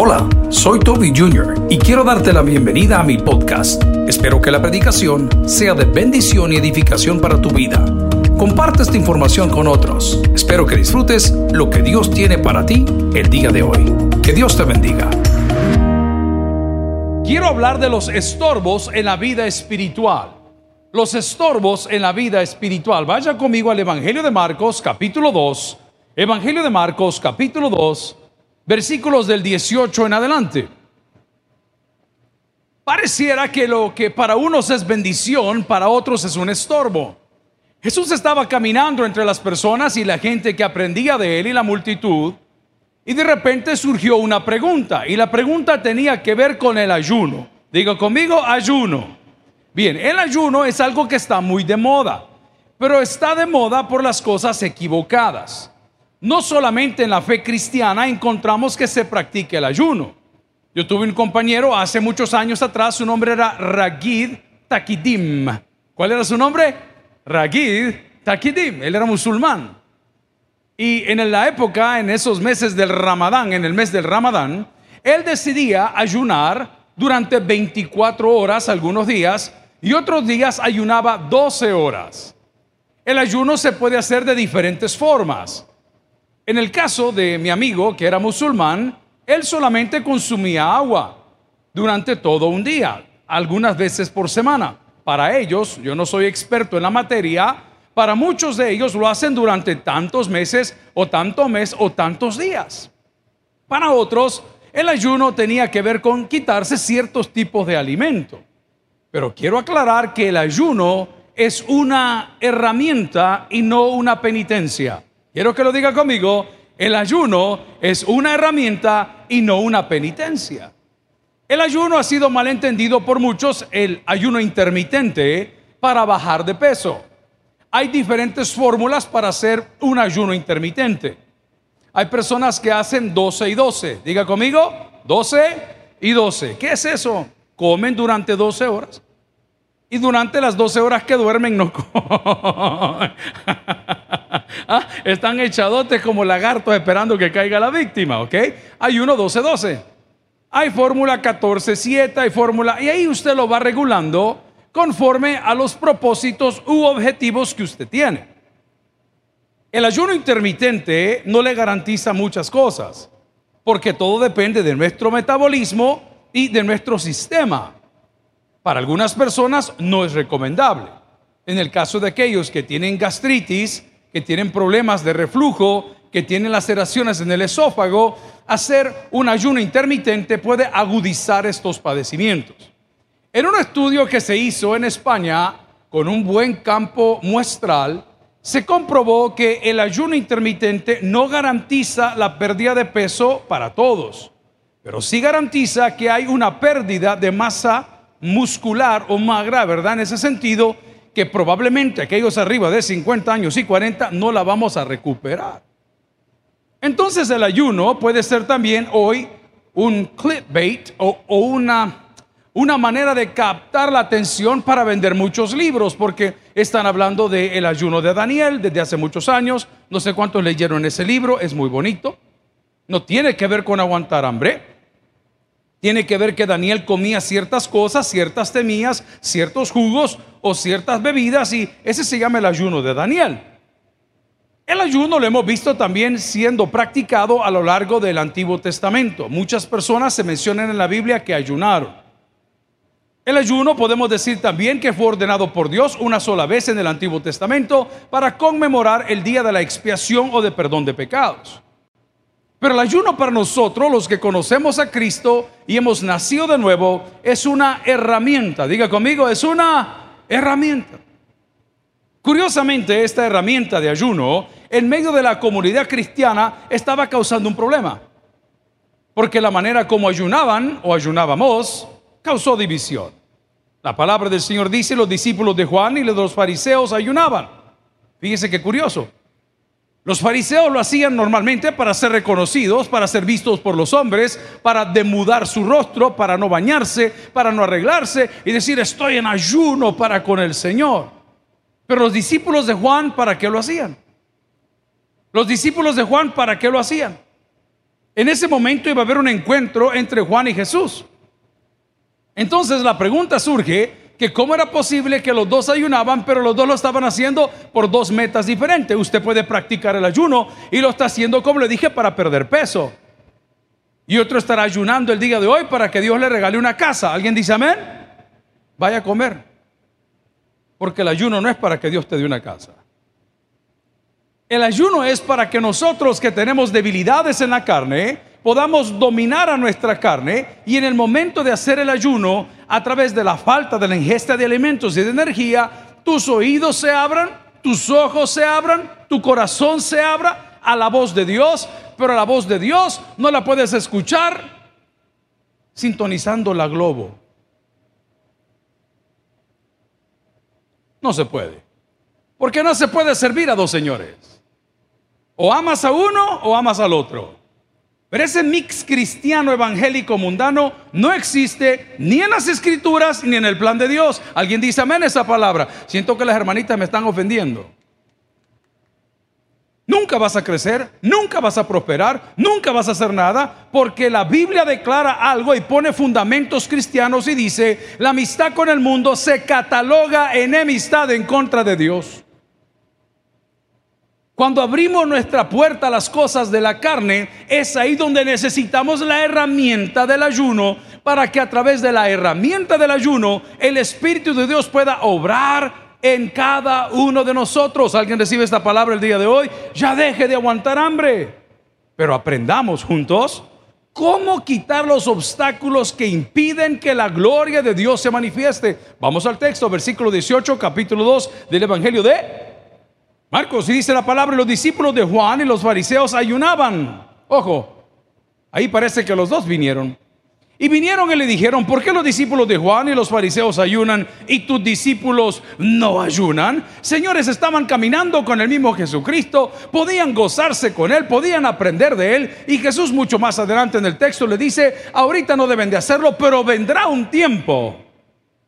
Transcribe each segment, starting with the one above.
Hola, soy Toby Jr. y quiero darte la bienvenida a mi podcast. Espero que la predicación sea de bendición y edificación para tu vida. Comparte esta información con otros. Espero que disfrutes lo que Dios tiene para ti el día de hoy. Que Dios te bendiga. Quiero hablar de los estorbos en la vida espiritual. Los estorbos en la vida espiritual. Vaya conmigo al Evangelio de Marcos capítulo 2. Evangelio de Marcos capítulo 2 versículos del 18 en adelante. Pareciera que lo que para unos es bendición, para otros es un estorbo. Jesús estaba caminando entre las personas y la gente que aprendía de él y la multitud, y de repente surgió una pregunta, y la pregunta tenía que ver con el ayuno. Digo conmigo, ayuno. Bien, el ayuno es algo que está muy de moda, pero está de moda por las cosas equivocadas. No solamente en la fe cristiana encontramos que se practique el ayuno. Yo tuve un compañero hace muchos años atrás, su nombre era Ragid Takidim. ¿Cuál era su nombre? Ragid Takidim. Él era musulmán. Y en la época, en esos meses del Ramadán, en el mes del Ramadán, él decidía ayunar durante 24 horas algunos días y otros días ayunaba 12 horas. El ayuno se puede hacer de diferentes formas. En el caso de mi amigo, que era musulmán, él solamente consumía agua durante todo un día, algunas veces por semana. Para ellos, yo no soy experto en la materia, para muchos de ellos lo hacen durante tantos meses o tanto mes o tantos días. Para otros, el ayuno tenía que ver con quitarse ciertos tipos de alimento. Pero quiero aclarar que el ayuno es una herramienta y no una penitencia. Quiero que lo diga conmigo, el ayuno es una herramienta y no una penitencia. El ayuno ha sido malentendido por muchos, el ayuno intermitente, para bajar de peso. Hay diferentes fórmulas para hacer un ayuno intermitente. Hay personas que hacen 12 y 12. Diga conmigo, 12 y 12. ¿Qué es eso? Comen durante 12 horas. Y durante las 12 horas que duermen no comen. Ah, están echadotes como lagartos esperando que caiga la víctima, ¿ok? Hay uno 12-12. Hay fórmula 14-7, hay fórmula... Y ahí usted lo va regulando conforme a los propósitos u objetivos que usted tiene. El ayuno intermitente no le garantiza muchas cosas, porque todo depende de nuestro metabolismo y de nuestro sistema. Para algunas personas no es recomendable. En el caso de aquellos que tienen gastritis, que tienen problemas de reflujo, que tienen laceraciones en el esófago, hacer un ayuno intermitente puede agudizar estos padecimientos. En un estudio que se hizo en España con un buen campo muestral, se comprobó que el ayuno intermitente no garantiza la pérdida de peso para todos, pero sí garantiza que hay una pérdida de masa muscular o magra, ¿verdad? En ese sentido, que probablemente aquellos arriba de 50 años y 40 no la vamos a recuperar. Entonces el ayuno puede ser también hoy un clickbait o, o una, una manera de captar la atención para vender muchos libros, porque están hablando del ayuno de Daniel desde hace muchos años. No sé cuántos leyeron ese libro, es muy bonito. No tiene que ver con aguantar hambre tiene que ver que Daniel comía ciertas cosas, ciertas temías, ciertos jugos o ciertas bebidas y ese se llama el ayuno de Daniel. El ayuno lo hemos visto también siendo practicado a lo largo del Antiguo Testamento. Muchas personas se mencionan en la Biblia que ayunaron. El ayuno podemos decir también que fue ordenado por Dios una sola vez en el Antiguo Testamento para conmemorar el día de la expiación o de perdón de pecados. Pero el ayuno para nosotros, los que conocemos a Cristo y hemos nacido de nuevo, es una herramienta. Diga conmigo, es una herramienta. Curiosamente, esta herramienta de ayuno, en medio de la comunidad cristiana, estaba causando un problema. Porque la manera como ayunaban o ayunábamos causó división. La palabra del Señor dice, los discípulos de Juan y los fariseos ayunaban. Fíjese qué curioso. Los fariseos lo hacían normalmente para ser reconocidos, para ser vistos por los hombres, para demudar su rostro, para no bañarse, para no arreglarse y decir estoy en ayuno para con el Señor. Pero los discípulos de Juan, ¿para qué lo hacían? Los discípulos de Juan, ¿para qué lo hacían? En ese momento iba a haber un encuentro entre Juan y Jesús. Entonces la pregunta surge que cómo era posible que los dos ayunaban, pero los dos lo estaban haciendo por dos metas diferentes. Usted puede practicar el ayuno y lo está haciendo, como le dije, para perder peso. Y otro estará ayunando el día de hoy para que Dios le regale una casa. ¿Alguien dice amén? Vaya a comer. Porque el ayuno no es para que Dios te dé una casa. El ayuno es para que nosotros que tenemos debilidades en la carne podamos dominar a nuestra carne y en el momento de hacer el ayuno, a través de la falta de la ingesta de alimentos y de energía, tus oídos se abran, tus ojos se abran, tu corazón se abra a la voz de Dios, pero la voz de Dios no la puedes escuchar sintonizando la globo. No se puede. Porque no se puede servir a dos señores. O amas a uno o amas al otro. Pero ese mix cristiano evangélico mundano no existe ni en las escrituras ni en el plan de Dios. Alguien dice amén esa palabra. Siento que las hermanitas me están ofendiendo. Nunca vas a crecer, nunca vas a prosperar, nunca vas a hacer nada, porque la Biblia declara algo y pone fundamentos cristianos y dice, la amistad con el mundo se cataloga enemistad en contra de Dios. Cuando abrimos nuestra puerta a las cosas de la carne, es ahí donde necesitamos la herramienta del ayuno para que a través de la herramienta del ayuno el Espíritu de Dios pueda obrar en cada uno de nosotros. ¿Alguien recibe esta palabra el día de hoy? Ya deje de aguantar hambre. Pero aprendamos juntos cómo quitar los obstáculos que impiden que la gloria de Dios se manifieste. Vamos al texto, versículo 18, capítulo 2 del Evangelio de Marcos, y dice la palabra, los discípulos de Juan y los fariseos ayunaban. Ojo, ahí parece que los dos vinieron. Y vinieron y le dijeron, ¿por qué los discípulos de Juan y los fariseos ayunan y tus discípulos no ayunan? Señores, estaban caminando con el mismo Jesucristo, podían gozarse con él, podían aprender de él. Y Jesús mucho más adelante en el texto le dice, ahorita no deben de hacerlo, pero vendrá un tiempo.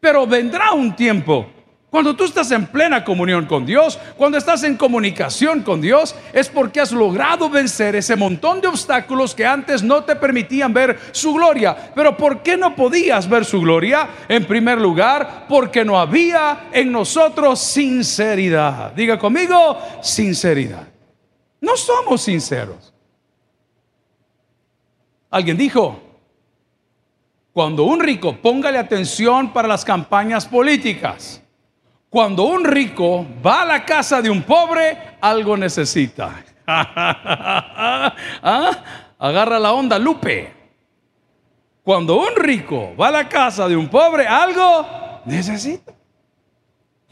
Pero vendrá un tiempo cuando tú estás en plena comunión con Dios, cuando estás en comunicación con Dios, es porque has logrado vencer ese montón de obstáculos que antes no te permitían ver su gloria. Pero ¿por qué no podías ver su gloria? En primer lugar, porque no había en nosotros sinceridad. Diga conmigo, sinceridad. No somos sinceros. Alguien dijo, cuando un rico, póngale atención para las campañas políticas. Cuando un rico va a la casa de un pobre, algo necesita. ¿Ah? Agarra la onda, Lupe. Cuando un rico va a la casa de un pobre, algo necesita.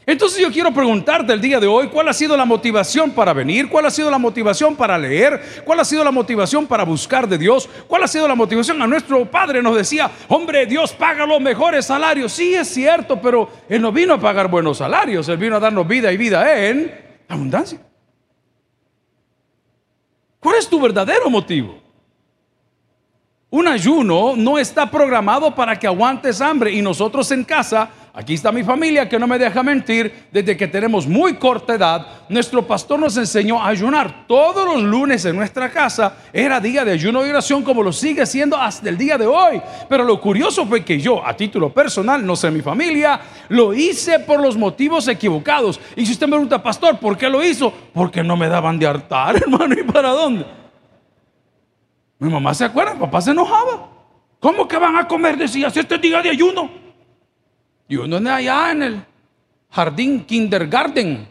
Entonces yo quiero preguntarte el día de hoy, ¿cuál ha sido la motivación para venir? ¿Cuál ha sido la motivación para leer? ¿Cuál ha sido la motivación para buscar de Dios? ¿Cuál ha sido la motivación? A nuestro Padre nos decía, hombre, Dios paga los mejores salarios. Sí, es cierto, pero Él no vino a pagar buenos salarios, Él vino a darnos vida y vida en abundancia. ¿Cuál es tu verdadero motivo? Un ayuno no está programado para que aguantes hambre y nosotros en casa Aquí está mi familia que no me deja mentir. Desde que tenemos muy corta edad, nuestro pastor nos enseñó a ayunar. Todos los lunes en nuestra casa era día de ayuno y oración como lo sigue siendo hasta el día de hoy. Pero lo curioso fue que yo, a título personal, no sé mi familia, lo hice por los motivos equivocados. Y si usted me pregunta, pastor, ¿por qué lo hizo? Porque no me daban de hartar, hermano. ¿Y para dónde? Mi mamá se acuerda, papá se enojaba. ¿Cómo que van a comer? Decía, si este día de ayuno. Y uno allá en el jardín kindergarten,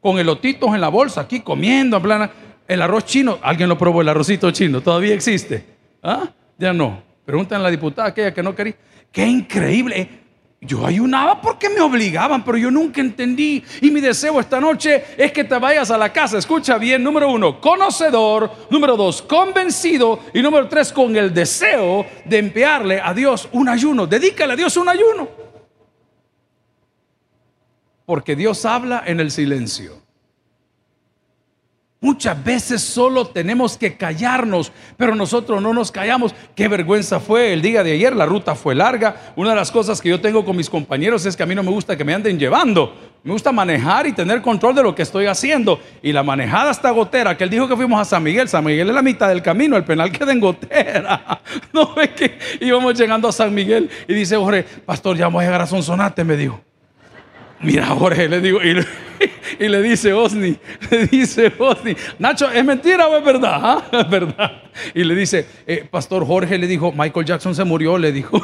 con elotitos en la bolsa, aquí comiendo, en plan, el arroz chino. ¿Alguien lo probó el arrocito chino? ¿Todavía existe? ¿Ah? Ya no. Preguntan a la diputada aquella que no quería. Qué increíble. Yo ayunaba porque me obligaban, pero yo nunca entendí. Y mi deseo esta noche es que te vayas a la casa. Escucha bien, número uno, conocedor. Número dos, convencido. Y número tres, con el deseo de enviarle a Dios un ayuno. Dedícale a Dios un ayuno. Porque Dios habla en el silencio. Muchas veces solo tenemos que callarnos, pero nosotros no nos callamos. Qué vergüenza fue el día de ayer, la ruta fue larga. Una de las cosas que yo tengo con mis compañeros es que a mí no me gusta que me anden llevando. Me gusta manejar y tener control de lo que estoy haciendo. Y la manejada está gotera, que él dijo que fuimos a San Miguel. San Miguel es la mitad del camino, el penal queda en gotera. No ve que íbamos llegando a San Miguel y dice Jorge, pastor, ya vamos a llegar a Sonsonate, me dijo. Mira, Jorge, le digo, y, le dice Osni, le dice Osni, Nacho, ¿es mentira o es verdad? ¿Ah? Es verdad. Y le dice, eh, Pastor Jorge le dijo, Michael Jackson se murió, le dijo.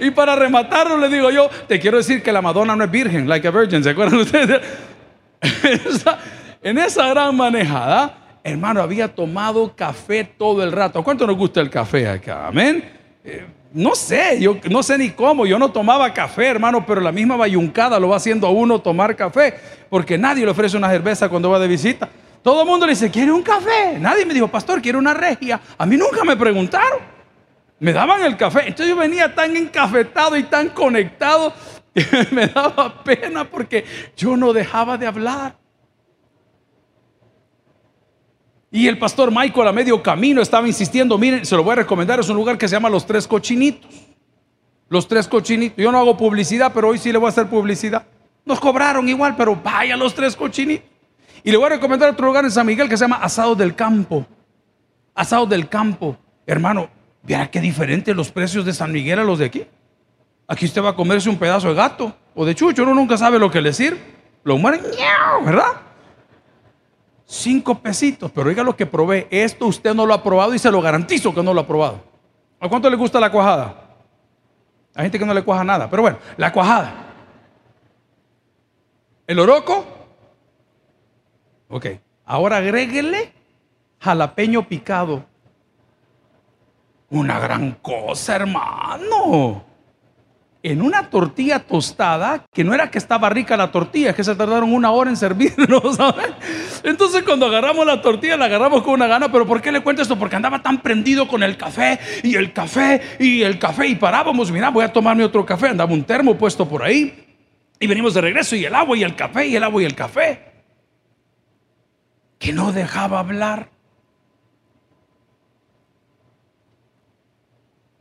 Y para rematarlo le digo yo, te quiero decir que la Madonna no es virgen, like a virgin, ¿se acuerdan ustedes? en esa gran manejada, hermano, había tomado café todo el rato. ¿Cuánto nos gusta el café acá? Amén. Eh, no sé, yo no sé ni cómo, yo no tomaba café, hermano, pero la misma bayuncada lo va haciendo a uno tomar café, porque nadie le ofrece una cerveza cuando va de visita. Todo el mundo le dice, ¿quiere un café? Nadie me dijo, pastor, quiere una regia. A mí nunca me preguntaron. Me daban el café. Entonces yo venía tan encafetado y tan conectado que me daba pena porque yo no dejaba de hablar. Y el pastor Michael a medio camino estaba insistiendo, miren, se lo voy a recomendar, es un lugar que se llama Los Tres Cochinitos. Los Tres Cochinitos. Yo no hago publicidad, pero hoy sí le voy a hacer publicidad. Nos cobraron igual, pero vaya Los Tres Cochinitos. Y le voy a recomendar otro lugar en San Miguel que se llama Asado del Campo. Asado del Campo. Hermano, Vea qué diferente los precios de San Miguel a los de aquí. Aquí usted va a comerse un pedazo de gato o de chucho, uno nunca sabe lo que le sirve. Lo mueren, ¿verdad? Cinco pesitos, pero oiga lo que probé. Esto usted no lo ha probado y se lo garantizo que no lo ha probado. ¿A cuánto le gusta la cuajada? Hay gente que no le cuaja nada, pero bueno, la cuajada. ¿El oroco? Ok, ahora agréguele jalapeño picado. Una gran cosa, hermano. En una tortilla tostada, que no era que estaba rica la tortilla, que se tardaron una hora en servirnos. Entonces cuando agarramos la tortilla, la agarramos con una gana, pero ¿por qué le cuento esto? Porque andaba tan prendido con el café y el café y el café y parábamos, mira, voy a tomarme otro café, andaba un termo puesto por ahí y venimos de regreso y el agua y el café y el agua y el café. Que no dejaba hablar.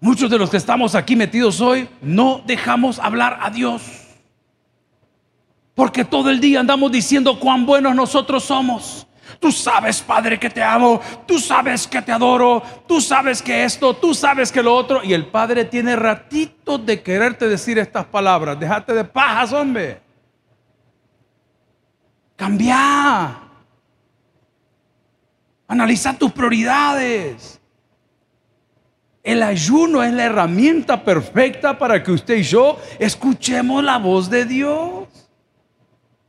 Muchos de los que estamos aquí metidos hoy no dejamos hablar a Dios. Porque todo el día andamos diciendo cuán buenos nosotros somos. Tú sabes, Padre, que te amo. Tú sabes que te adoro. Tú sabes que esto, tú sabes que lo otro. Y el Padre tiene ratitos de quererte decir estas palabras. Déjate de pajas, hombre. Cambia. Analiza tus prioridades. El ayuno es la herramienta perfecta para que usted y yo escuchemos la voz de Dios.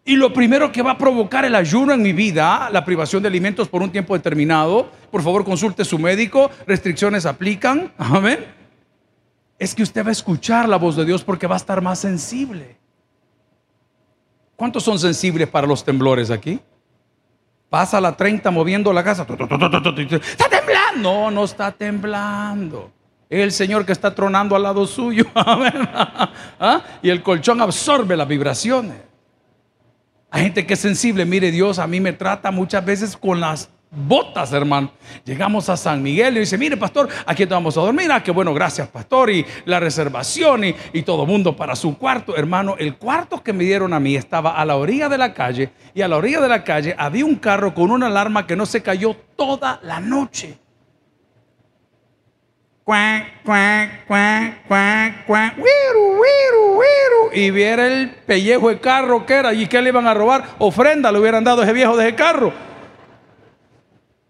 Y lo primero que va a provocar el ayuno en mi vida, la privación de alimentos por un tiempo determinado, por favor consulte su médico, restricciones aplican, amén, es que usted va a escuchar la voz de Dios porque va a estar más sensible. ¿Cuántos son sensibles para los temblores aquí? Pasa la 30 moviendo la casa. Está temblando. No, no está temblando. El Señor que está tronando al lado suyo. ¿Ah? Y el colchón absorbe las vibraciones. Hay gente que es sensible. Mire, Dios a mí me trata muchas veces con las botas, hermano. Llegamos a San Miguel y dice, mire, pastor, aquí vamos a dormir. Ah, qué bueno, gracias, pastor. Y la reservación y, y todo mundo para su cuarto. Hermano, el cuarto que me dieron a mí estaba a la orilla de la calle y a la orilla de la calle había un carro con una alarma que no se cayó toda la noche. Y viera el pellejo de carro que era y que le iban a robar. Ofrenda le hubieran dado a ese viejo de ese carro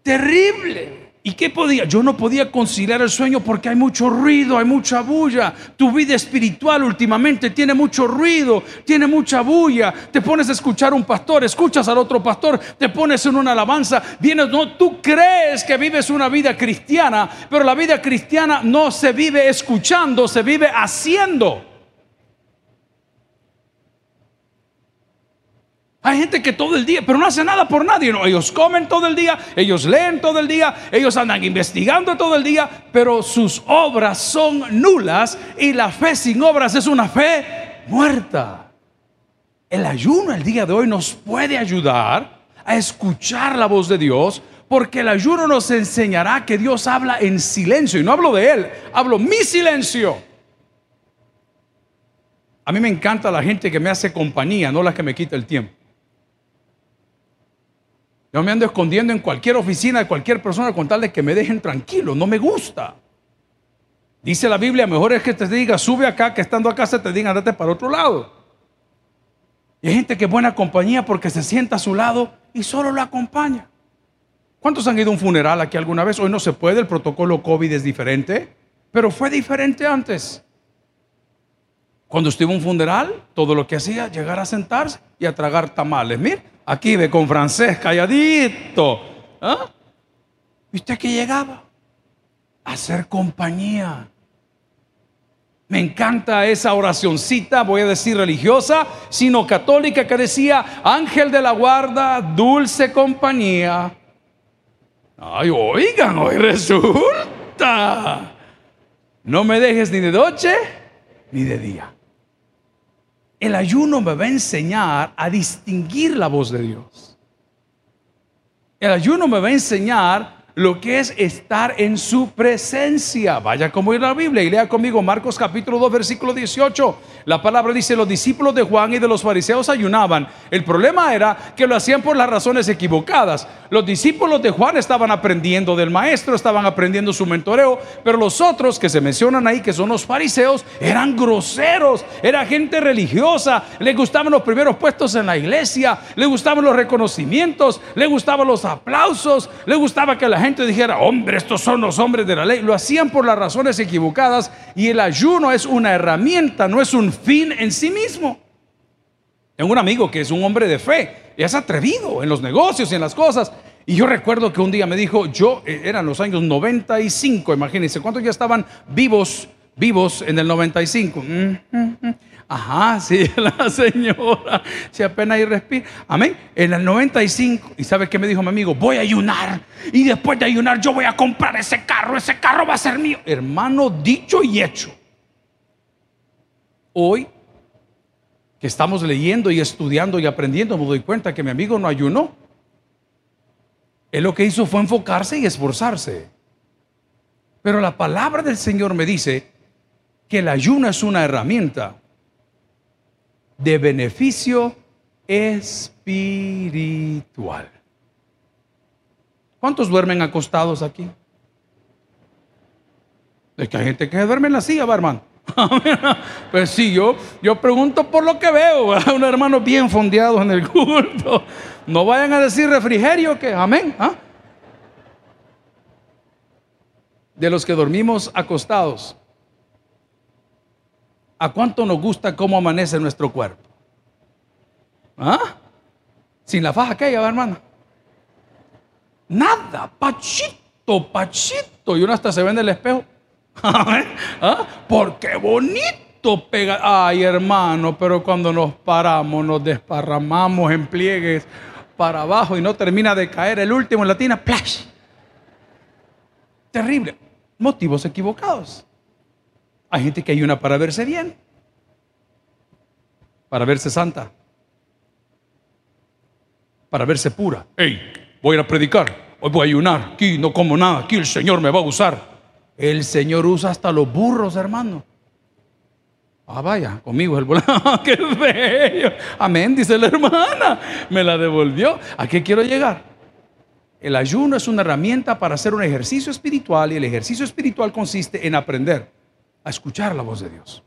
terrible. ¿Y qué podía? Yo no podía conciliar el sueño porque hay mucho ruido, hay mucha bulla. Tu vida espiritual últimamente tiene mucho ruido, tiene mucha bulla. Te pones a escuchar a un pastor, escuchas al otro pastor, te pones en una alabanza, vienes, no, tú crees que vives una vida cristiana, pero la vida cristiana no se vive escuchando, se vive haciendo. Hay gente que todo el día, pero no hace nada por nadie. No, ellos comen todo el día, ellos leen todo el día, ellos andan investigando todo el día, pero sus obras son nulas y la fe sin obras es una fe muerta. El ayuno el día de hoy nos puede ayudar a escuchar la voz de Dios, porque el ayuno nos enseñará que Dios habla en silencio. Y no hablo de Él, hablo mi silencio. A mí me encanta la gente que me hace compañía, no la que me quita el tiempo. Yo me ando escondiendo en cualquier oficina de cualquier persona con tal de que me dejen tranquilo. No me gusta. Dice la Biblia, mejor es que te diga, sube acá, que estando acá se te diga, andate para otro lado. Y hay gente que es buena compañía porque se sienta a su lado y solo lo acompaña. ¿Cuántos han ido a un funeral aquí alguna vez? Hoy no se puede, el protocolo COVID es diferente, pero fue diferente antes. Cuando estuvo en un funeral, todo lo que hacía, llegar a sentarse y a tragar tamales. Mire, aquí ve con francés, calladito. ¿Ah? ¿Y usted que llegaba? A hacer compañía. Me encanta esa oracioncita, voy a decir religiosa, sino católica, que decía, ángel de la guarda, dulce compañía. Ay, oigan, hoy resulta. No me dejes ni de noche ni de día. El ayuno me va a enseñar a distinguir la voz de Dios. El ayuno me va a enseñar lo que es estar en su presencia. Vaya como ir la Biblia y lea conmigo Marcos capítulo 2 versículo 18. La palabra dice, los discípulos de Juan y de los fariseos ayunaban. El problema era que lo hacían por las razones equivocadas. Los discípulos de Juan estaban aprendiendo del maestro, estaban aprendiendo su mentoreo, pero los otros que se mencionan ahí, que son los fariseos, eran groseros, era gente religiosa, les gustaban los primeros puestos en la iglesia, les gustaban los reconocimientos, les gustaban los aplausos, les gustaba que la gente dijera, hombre, estos son los hombres de la ley. Lo hacían por las razones equivocadas y el ayuno es una herramienta, no es un fin en sí mismo. Tengo un amigo que es un hombre de fe, y es atrevido en los negocios y en las cosas. Y yo recuerdo que un día me dijo, yo, eh, eran los años 95, imagínense, ¿cuántos ya estaban vivos, vivos en el 95? Ajá, sí, la señora, si apenas ahí respira. Amén. En el 95, ¿y sabe qué me dijo mi amigo? Voy a ayunar. Y después de ayunar, yo voy a comprar ese carro. Ese carro va a ser mío. Hermano, dicho y hecho. Hoy, que estamos leyendo y estudiando y aprendiendo, me doy cuenta que mi amigo no ayunó. Él lo que hizo fue enfocarse y esforzarse. Pero la palabra del Señor me dice que el ayuno es una herramienta de beneficio espiritual. ¿Cuántos duermen acostados aquí? Es que hay gente que duerme en la silla, hermano. pues sí, yo, yo pregunto por lo que veo. Un hermano bien fondeado en el culto. No vayan a decir refrigerio que, amén. ¿ah? De los que dormimos acostados, ¿A cuánto nos gusta cómo amanece nuestro cuerpo? ¿Ah? Sin la faja aquella, hermana. Nada, pachito, pachito. Y uno hasta se ve en el espejo. ¿Ah? Porque bonito pega. Ay, hermano, pero cuando nos paramos, nos desparramamos en pliegues para abajo y no termina de caer el último en la tina, ¡plash! Terrible. Motivos equivocados. Hay gente que ayuna para verse bien, para verse santa, para verse pura. Hey, voy a predicar, hoy voy a ayunar, aquí no como nada, aquí el Señor me va a usar. El Señor usa hasta los burros, hermano. Ah, vaya, conmigo el volante. ¡Qué bello! Amén, dice la hermana. Me la devolvió. ¿A qué quiero llegar? El ayuno es una herramienta para hacer un ejercicio espiritual y el ejercicio espiritual consiste en aprender a escuchar la voz de Dios.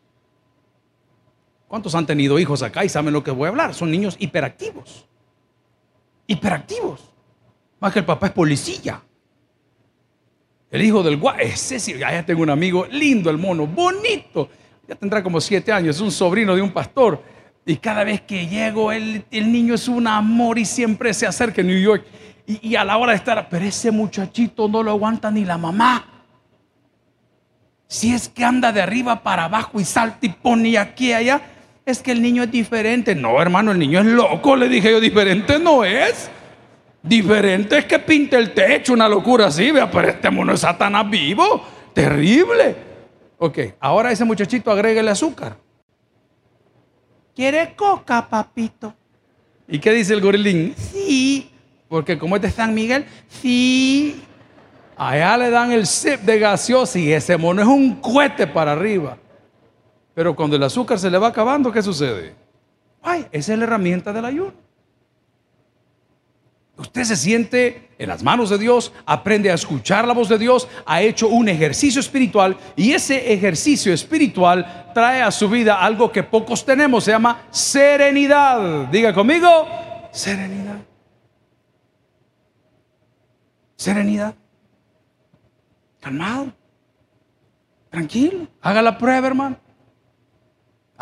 ¿Cuántos han tenido hijos acá y saben lo que voy a hablar? Son niños hiperactivos. Hiperactivos. Más que el papá es policía. El hijo del guay, ese sí, ya tengo un amigo lindo, el mono, bonito. Ya tendrá como siete años, es un sobrino de un pastor. Y cada vez que llego, el, niño es un amor y siempre se acerca en New York. Y, y a la hora de estar, pero ese muchachito no lo aguanta ni la mamá. Si es que anda de arriba para abajo y salta y pone aquí y allá, es que el niño es diferente. No, hermano, el niño es loco, le dije yo, diferente no es. Diferente es que pinte el techo, una locura así, vea, pero este mono es Satanás vivo, terrible. Ok, ahora ese muchachito agréguele azúcar. ¿Quiere coca, papito? ¿Y qué dice el gorilín? Sí, porque como es de San Miguel, sí. Allá le dan el sip de gaseosa y ese mono es un cohete para arriba. Pero cuando el azúcar se le va acabando, ¿qué sucede? Ay, esa es la herramienta del ayuno. Usted se siente en las manos de Dios, aprende a escuchar la voz de Dios, ha hecho un ejercicio espiritual y ese ejercicio espiritual trae a su vida algo que pocos tenemos, se llama serenidad. Diga conmigo, serenidad. Serenidad. Calmado. Tranquilo. Haga la prueba, hermano.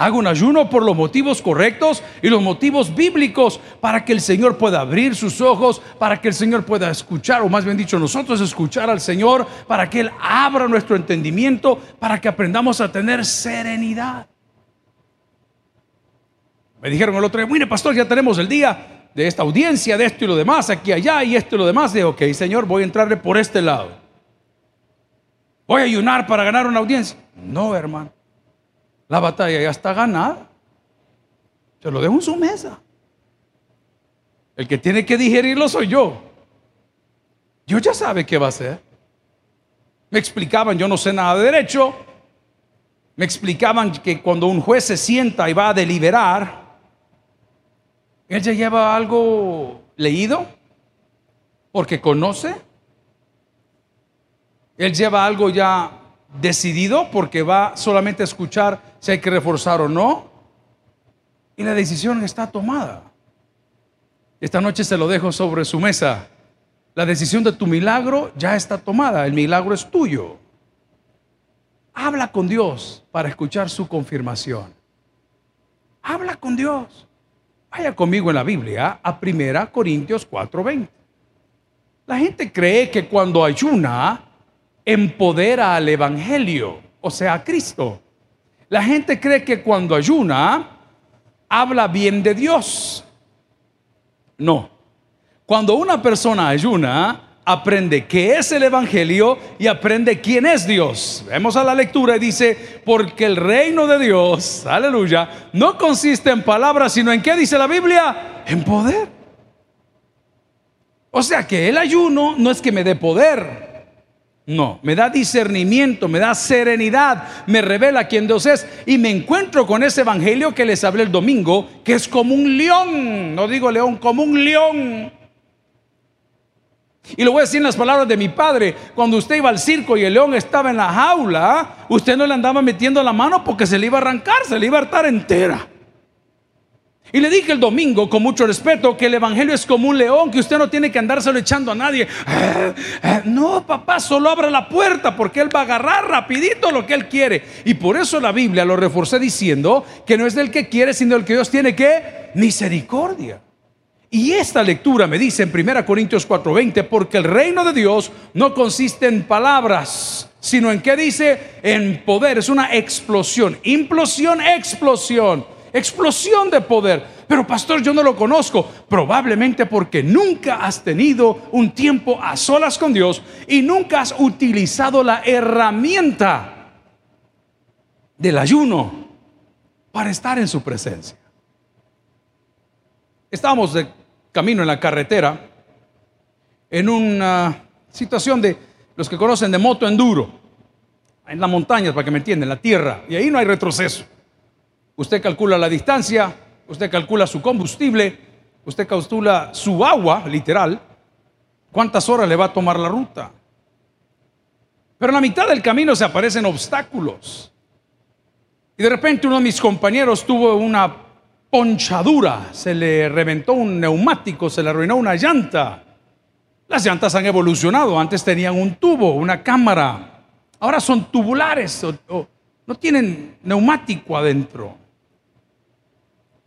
Haga un ayuno por los motivos correctos y los motivos bíblicos para que el Señor pueda abrir sus ojos, para que el Señor pueda escuchar, o más bien dicho, nosotros escuchar al Señor, para que Él abra nuestro entendimiento, para que aprendamos a tener serenidad. Me dijeron el otro día, mire pastor, ya tenemos el día de esta audiencia, de esto y lo demás, aquí, allá, y esto y lo demás. De, ok, Señor, voy a entrarle por este lado. Voy a ayunar para ganar una audiencia. No, hermano. La batalla ya está ganada. Se lo dejo en su mesa. El que tiene que digerirlo soy yo. Dios ya sabe qué va a hacer. Me explicaban, yo no sé nada de derecho. Me explicaban que cuando un juez se sienta y va a deliberar, él ya lleva algo leído porque conoce. Él lleva algo ya decidido porque va solamente a escuchar si hay que reforzar o no. Y la decisión está tomada. Esta noche se lo dejo sobre su mesa. La decisión de tu milagro ya está tomada. El milagro es tuyo. Habla con Dios para escuchar su confirmación. Habla con Dios. Vaya conmigo en la Biblia a 1 Corintios 4:20. La gente cree que cuando ayuna empodera al Evangelio, o sea, a Cristo. La gente cree que cuando ayuna, habla bien de Dios. No. Cuando una persona ayuna, aprende qué es el Evangelio y aprende quién es Dios. Vemos a la lectura y dice, porque el reino de Dios, aleluya, no consiste en palabras, sino en qué dice la Biblia, en poder. O sea que el ayuno no es que me dé poder, no, me da discernimiento, me da serenidad, me revela quién Dios es y me encuentro con ese evangelio que les hablé el domingo, que es como un león, no digo león, como un león. Y lo voy a decir en las palabras de mi padre, cuando usted iba al circo y el león estaba en la jaula, usted no le andaba metiendo la mano porque se le iba a arrancar, se le iba a hartar entera. Y le dije el domingo con mucho respeto que el Evangelio es como un león, que usted no tiene que andárselo echando a nadie. Eh, eh, no, papá, solo abra la puerta porque Él va a agarrar rapidito lo que Él quiere. Y por eso la Biblia lo reforcé diciendo que no es del que quiere, sino del que Dios tiene que misericordia. Y esta lectura me dice en 1 Corintios 4:20, porque el reino de Dios no consiste en palabras, sino en qué dice, en poder. Es una explosión, implosión, explosión explosión de poder. Pero pastor, yo no lo conozco. Probablemente porque nunca has tenido un tiempo a solas con Dios y nunca has utilizado la herramienta del ayuno para estar en su presencia. Estábamos de camino en la carretera en una situación de los que conocen de moto enduro, en las montañas, para que me entiendan, la tierra, y ahí no hay retroceso. Usted calcula la distancia, usted calcula su combustible, usted calcula su agua, literal, cuántas horas le va a tomar la ruta. Pero en la mitad del camino se aparecen obstáculos. Y de repente uno de mis compañeros tuvo una ponchadura, se le reventó un neumático, se le arruinó una llanta. Las llantas han evolucionado, antes tenían un tubo, una cámara, ahora son tubulares, no tienen neumático adentro.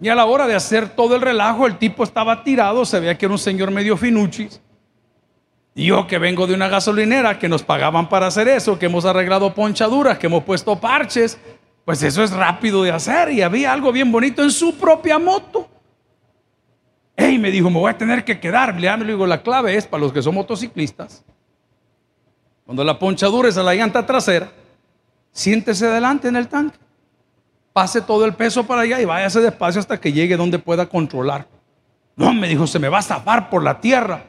Y a la hora de hacer todo el relajo, el tipo estaba tirado, se veía que era un señor medio finuchis. Y yo que vengo de una gasolinera, que nos pagaban para hacer eso, que hemos arreglado ponchaduras, que hemos puesto parches, pues eso es rápido de hacer. Y había algo bien bonito en su propia moto. Ey, me dijo, me voy a tener que quedar. Le digo, la clave es para los que son motociclistas. Cuando la ponchadura es a la llanta trasera, siéntese adelante en el tanque pase todo el peso para allá y váyase despacio hasta que llegue donde pueda controlar. No, me dijo, se me va a zafar por la tierra.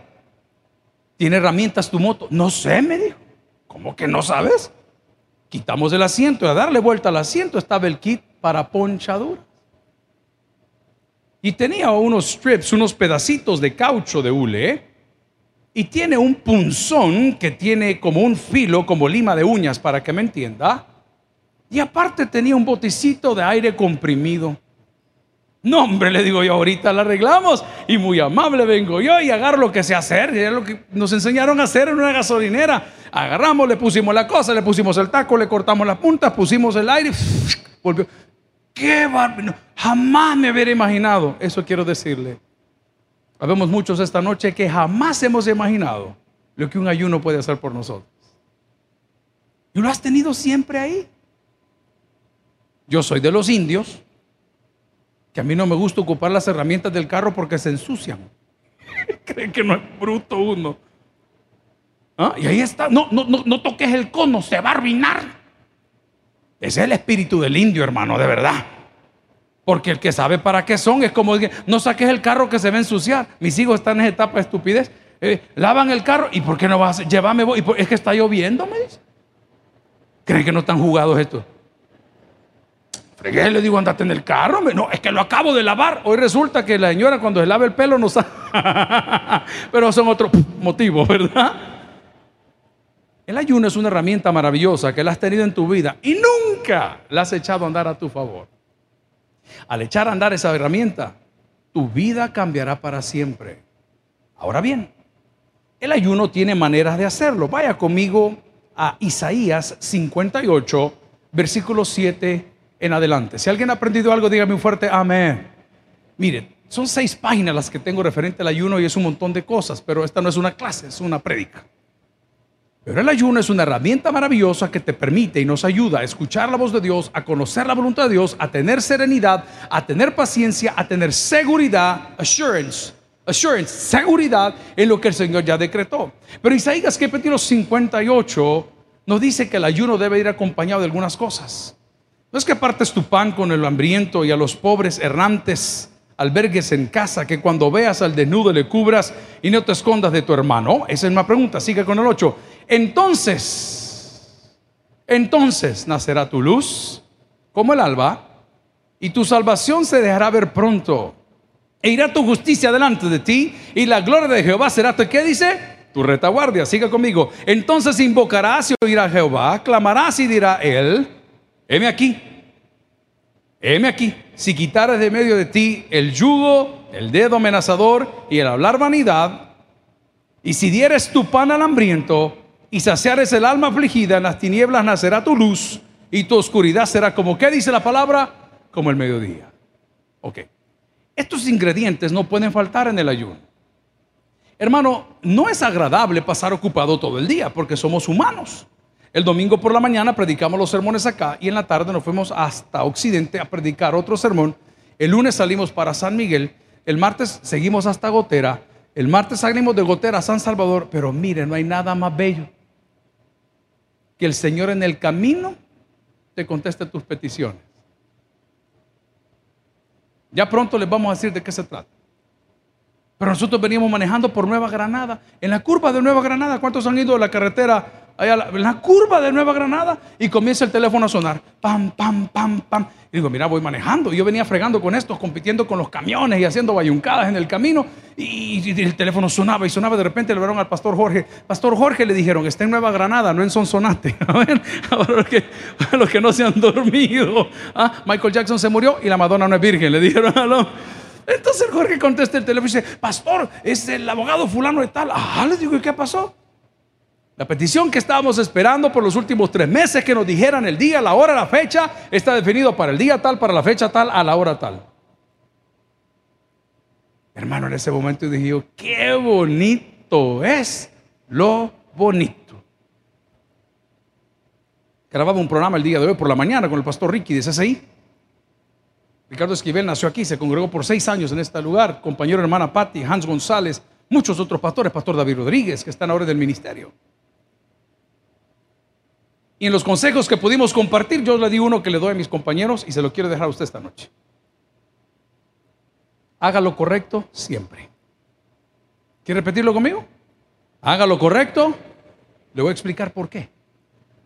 ¿Tiene herramientas tu moto? No sé, me dijo. ¿Cómo que no sabes? Quitamos el asiento y a darle vuelta al asiento estaba el kit para ponchaduras. Y tenía unos strips, unos pedacitos de caucho de hule. ¿eh? Y tiene un punzón que tiene como un filo, como lima de uñas, para que me entienda. Y aparte tenía un botecito de aire comprimido. No, hombre, le digo yo, ahorita la arreglamos y muy amable vengo yo y agarro lo que sé hacer. Es lo que nos enseñaron a hacer en una gasolinera. Agarramos, le pusimos la cosa, le pusimos el taco, le cortamos las puntas, pusimos el aire. ¡Qué bárbaro! Jamás me hubiera imaginado, eso quiero decirle. Habemos muchos esta noche que jamás hemos imaginado lo que un ayuno puede hacer por nosotros. Y lo has tenido siempre ahí. Yo soy de los indios que a mí no me gusta ocupar las herramientas del carro porque se ensucian. Creen que no es bruto uno. ¿Ah? Y ahí está, no, no, no, no toques el cono, se va a arruinar. Ese es el espíritu del indio, hermano, de verdad. Porque el que sabe para qué son es como no saques el carro que se va a ensuciar. Mis hijos están en esa etapa de estupidez. Eh, lavan el carro y ¿por qué no vas? Llévame, voy. es que está lloviendo, me dice. ¿Creen que no están jugados estos? Le digo, andate en el carro. No, es que lo acabo de lavar. Hoy resulta que la señora cuando se lava el pelo no sabe. Pero son otros motivos, ¿verdad? El ayuno es una herramienta maravillosa que la has tenido en tu vida y nunca la has echado a andar a tu favor. Al echar a andar esa herramienta, tu vida cambiará para siempre. Ahora bien, el ayuno tiene maneras de hacerlo. Vaya conmigo a Isaías 58, versículo 7 en adelante. Si alguien ha aprendido algo, dígame un fuerte amén. Mire, son seis páginas las que tengo referente al ayuno y es un montón de cosas, pero esta no es una clase, es una prédica. Pero el ayuno es una herramienta maravillosa que te permite y nos ayuda a escuchar la voz de Dios, a conocer la voluntad de Dios, a tener serenidad, a tener paciencia, a tener seguridad, assurance, assurance, seguridad en lo que el Señor ya decretó. Pero Isaías capítulo 58 nos dice que el ayuno debe ir acompañado de algunas cosas. No es que partes tu pan con el hambriento y a los pobres errantes albergues en casa, que cuando veas al desnudo le cubras y no te escondas de tu hermano. Esa es una pregunta, sigue con el 8. Entonces, entonces nacerá tu luz como el alba y tu salvación se dejará ver pronto. E irá tu justicia delante de ti y la gloria de Jehová será tu, ¿qué dice? Tu retaguardia, siga conmigo. Entonces invocarás y oirá Jehová, clamarás y dirá él, heme aquí, heme aquí. Si quitares de medio de ti el yugo, el dedo amenazador y el hablar vanidad, y si dieres tu pan al hambriento y saciares el alma afligida, en las tinieblas nacerá tu luz y tu oscuridad será como, ¿qué dice la palabra? Como el mediodía. Ok. Estos ingredientes no pueden faltar en el ayuno. Hermano, no es agradable pasar ocupado todo el día porque somos humanos. El domingo por la mañana predicamos los sermones acá y en la tarde nos fuimos hasta Occidente a predicar otro sermón. El lunes salimos para San Miguel, el martes seguimos hasta Gotera, el martes salimos de Gotera a San Salvador, pero mire, no hay nada más bello que el Señor en el camino te conteste tus peticiones. Ya pronto les vamos a decir de qué se trata. Pero nosotros veníamos manejando por Nueva Granada. En la curva de Nueva Granada, ¿cuántos han ido a la carretera en la curva de Nueva Granada y comienza el teléfono a sonar. Pam, pam, pam, pam. Y digo, mira, voy manejando. Yo venía fregando con esto, compitiendo con los camiones y haciendo bayuncadas en el camino. Y, el teléfono sonaba y sonaba. De repente le vieron al pastor Jorge. Pastor Jorge le dijeron, está en Nueva Granada, no en Sonsonate. A ver, ahora los que, los que no se han dormido. Ah, Michael Jackson se murió y la Madonna no es virgen. Le dijeron a Entonces Jorge contesta el teléfono y dice, pastor, es el abogado fulano de tal. Ah, le digo, ¿y qué pasó? La petición que estábamos esperando por los últimos tres meses que nos dijeran el día, la hora, la fecha, está definido para el día tal, para la fecha tal, a la hora tal. Hermano, en ese momento dije yo, qué bonito es lo bonito. Grababa un programa el día de hoy por la mañana con el pastor Ricky de CSI. Ricardo Esquivel nació aquí, se congregó por seis años en este lugar, compañero hermana Patti, Hans González, muchos otros pastores, pastor David Rodríguez, que están ahora del ministerio. Y en los consejos que pudimos compartir, yo le di uno que le doy a mis compañeros y se lo quiero dejar a usted esta noche. Haga lo correcto siempre. ¿Quiere repetirlo conmigo? Haga lo correcto. Le voy a explicar por qué.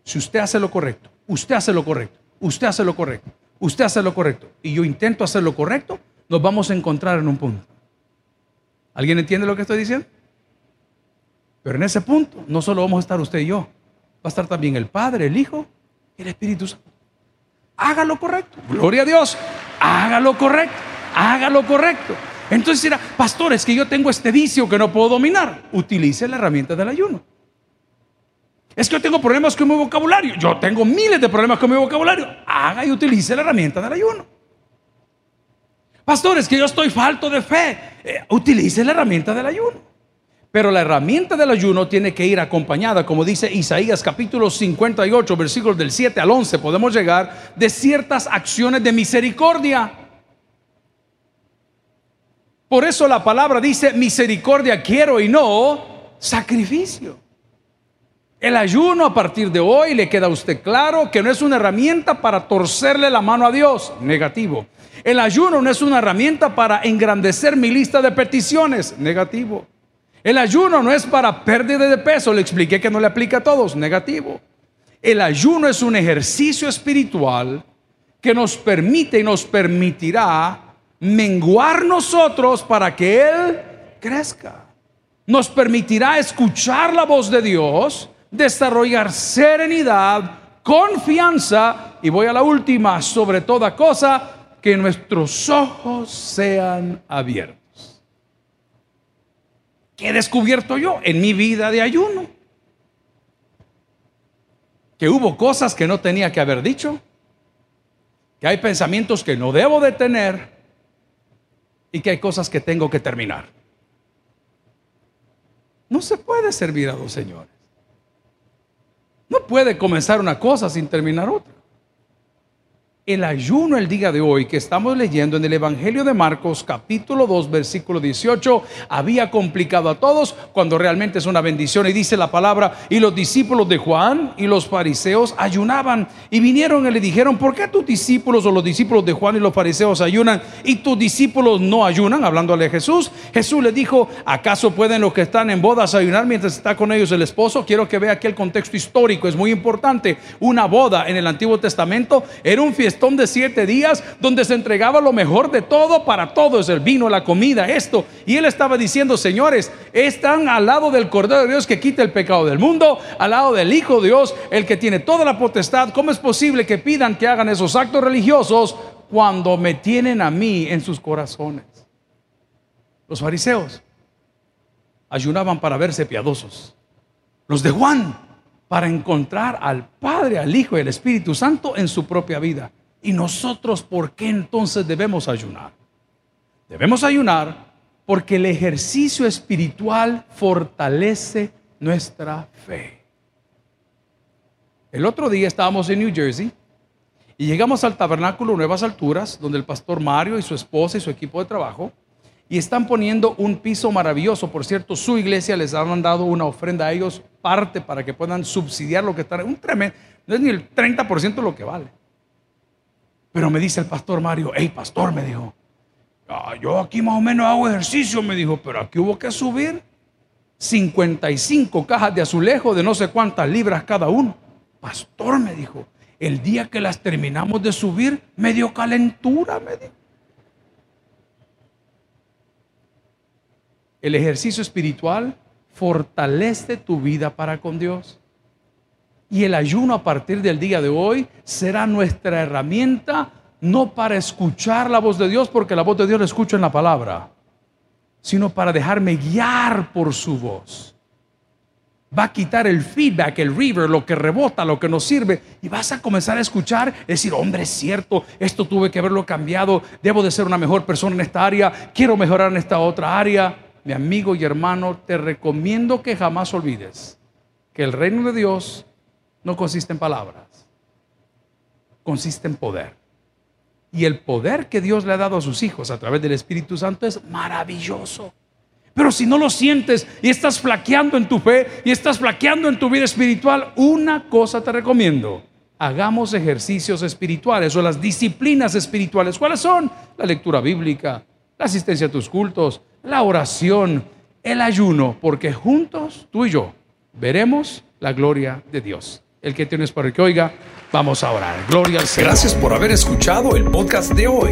Si usted hace lo correcto usted hace lo correcto, usted hace lo correcto, usted hace lo correcto, y yo intento hacer lo correcto, nos vamos a encontrar en un punto. ¿Alguien entiende lo que estoy diciendo? Pero en ese punto no solo vamos a estar usted y yo, a estar también el Padre, el Hijo y el Espíritu Santo. Haga lo correcto. Gloria a Dios. Haga lo correcto. Haga lo correcto. Entonces dirá, pastor, es que yo tengo este vicio que no puedo dominar. Utilice la herramienta del ayuno. Es que yo tengo problemas con mi vocabulario. Yo tengo miles de problemas con mi vocabulario. Haga y utilice la herramienta del ayuno. Pastor, es que yo estoy falto de fe. Eh, utilice la herramienta del ayuno. Pero la herramienta del ayuno tiene que ir acompañada, como dice Isaías capítulo 58, versículos del 7 al 11, podemos llegar, de ciertas acciones de misericordia. Por eso la palabra dice misericordia quiero y no sacrificio. El ayuno a partir de hoy le queda a usted claro que no es una herramienta para torcerle la mano a Dios, negativo. El ayuno no es una herramienta para engrandecer mi lista de peticiones, negativo. El ayuno no es para pérdida de peso, le expliqué que no le aplica a todos, negativo. El ayuno es un ejercicio espiritual que nos permite y nos permitirá menguar nosotros para que Él crezca. Nos permitirá escuchar la voz de Dios, desarrollar serenidad, confianza y voy a la última, sobre toda cosa, que nuestros ojos sean abiertos. ¿Qué he descubierto yo en mi vida de ayuno? Que hubo cosas que no tenía que haber dicho, que hay pensamientos que no debo de tener y que hay cosas que tengo que terminar. No se puede servir a dos señores. No puede comenzar una cosa sin terminar otra. El ayuno el día de hoy que estamos leyendo en el Evangelio de Marcos capítulo 2 versículo 18 había complicado a todos cuando realmente es una bendición y dice la palabra y los discípulos de Juan y los fariseos ayunaban y vinieron y le dijeron ¿por qué tus discípulos o los discípulos de Juan y los fariseos ayunan y tus discípulos no ayunan? Hablándole a Jesús Jesús le dijo ¿acaso pueden los que están en bodas ayunar mientras está con ellos el esposo? Quiero que vea aquí el contexto histórico es muy importante una boda en el Antiguo Testamento era un fiesta de siete días donde se entregaba lo mejor de todo para todos, el vino, la comida, esto. Y él estaba diciendo, señores, están al lado del Cordero de Dios que quita el pecado del mundo, al lado del Hijo de Dios, el que tiene toda la potestad. ¿Cómo es posible que pidan que hagan esos actos religiosos cuando me tienen a mí en sus corazones? Los fariseos ayunaban para verse piadosos. Los de Juan para encontrar al Padre, al Hijo y al Espíritu Santo en su propia vida. ¿Y nosotros por qué entonces debemos ayunar? Debemos ayunar porque el ejercicio espiritual fortalece nuestra fe. El otro día estábamos en New Jersey y llegamos al tabernáculo Nuevas Alturas, donde el pastor Mario y su esposa y su equipo de trabajo, y están poniendo un piso maravilloso. Por cierto, su iglesia les ha mandado una ofrenda a ellos, parte para que puedan subsidiar lo que están. Un tremendo, no es ni el 30% de lo que vale. Pero me dice el pastor Mario, hey pastor, me dijo, ah, yo aquí más o menos hago ejercicio, me dijo, pero aquí hubo que subir 55 cajas de azulejo de no sé cuántas libras cada uno. Pastor, me dijo, el día que las terminamos de subir, me dio calentura, me dijo. El ejercicio espiritual fortalece tu vida para con Dios. Y el ayuno a partir del día de hoy será nuestra herramienta no para escuchar la voz de Dios, porque la voz de Dios la escucho en la palabra, sino para dejarme guiar por su voz. Va a quitar el feedback, el river, lo que rebota, lo que nos sirve, y vas a comenzar a escuchar, decir, hombre, es cierto, esto tuve que haberlo cambiado, debo de ser una mejor persona en esta área, quiero mejorar en esta otra área. Mi amigo y hermano, te recomiendo que jamás olvides que el reino de Dios no consiste en palabras, consiste en poder. Y el poder que Dios le ha dado a sus hijos a través del Espíritu Santo es maravilloso. Pero si no lo sientes y estás flaqueando en tu fe y estás flaqueando en tu vida espiritual, una cosa te recomiendo. Hagamos ejercicios espirituales o las disciplinas espirituales. ¿Cuáles son? La lectura bíblica, la asistencia a tus cultos, la oración, el ayuno, porque juntos tú y yo veremos la gloria de Dios. El que tienes para que oiga, vamos a orar. Gloria al Señor. Gracias por haber escuchado el podcast de hoy.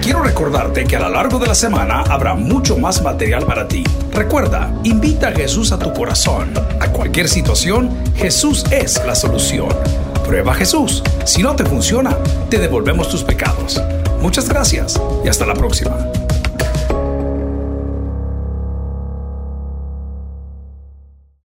Quiero recordarte que a lo largo de la semana habrá mucho más material para ti. Recuerda, invita a Jesús a tu corazón. A cualquier situación, Jesús es la solución. Prueba Jesús. Si no te funciona, te devolvemos tus pecados. Muchas gracias y hasta la próxima.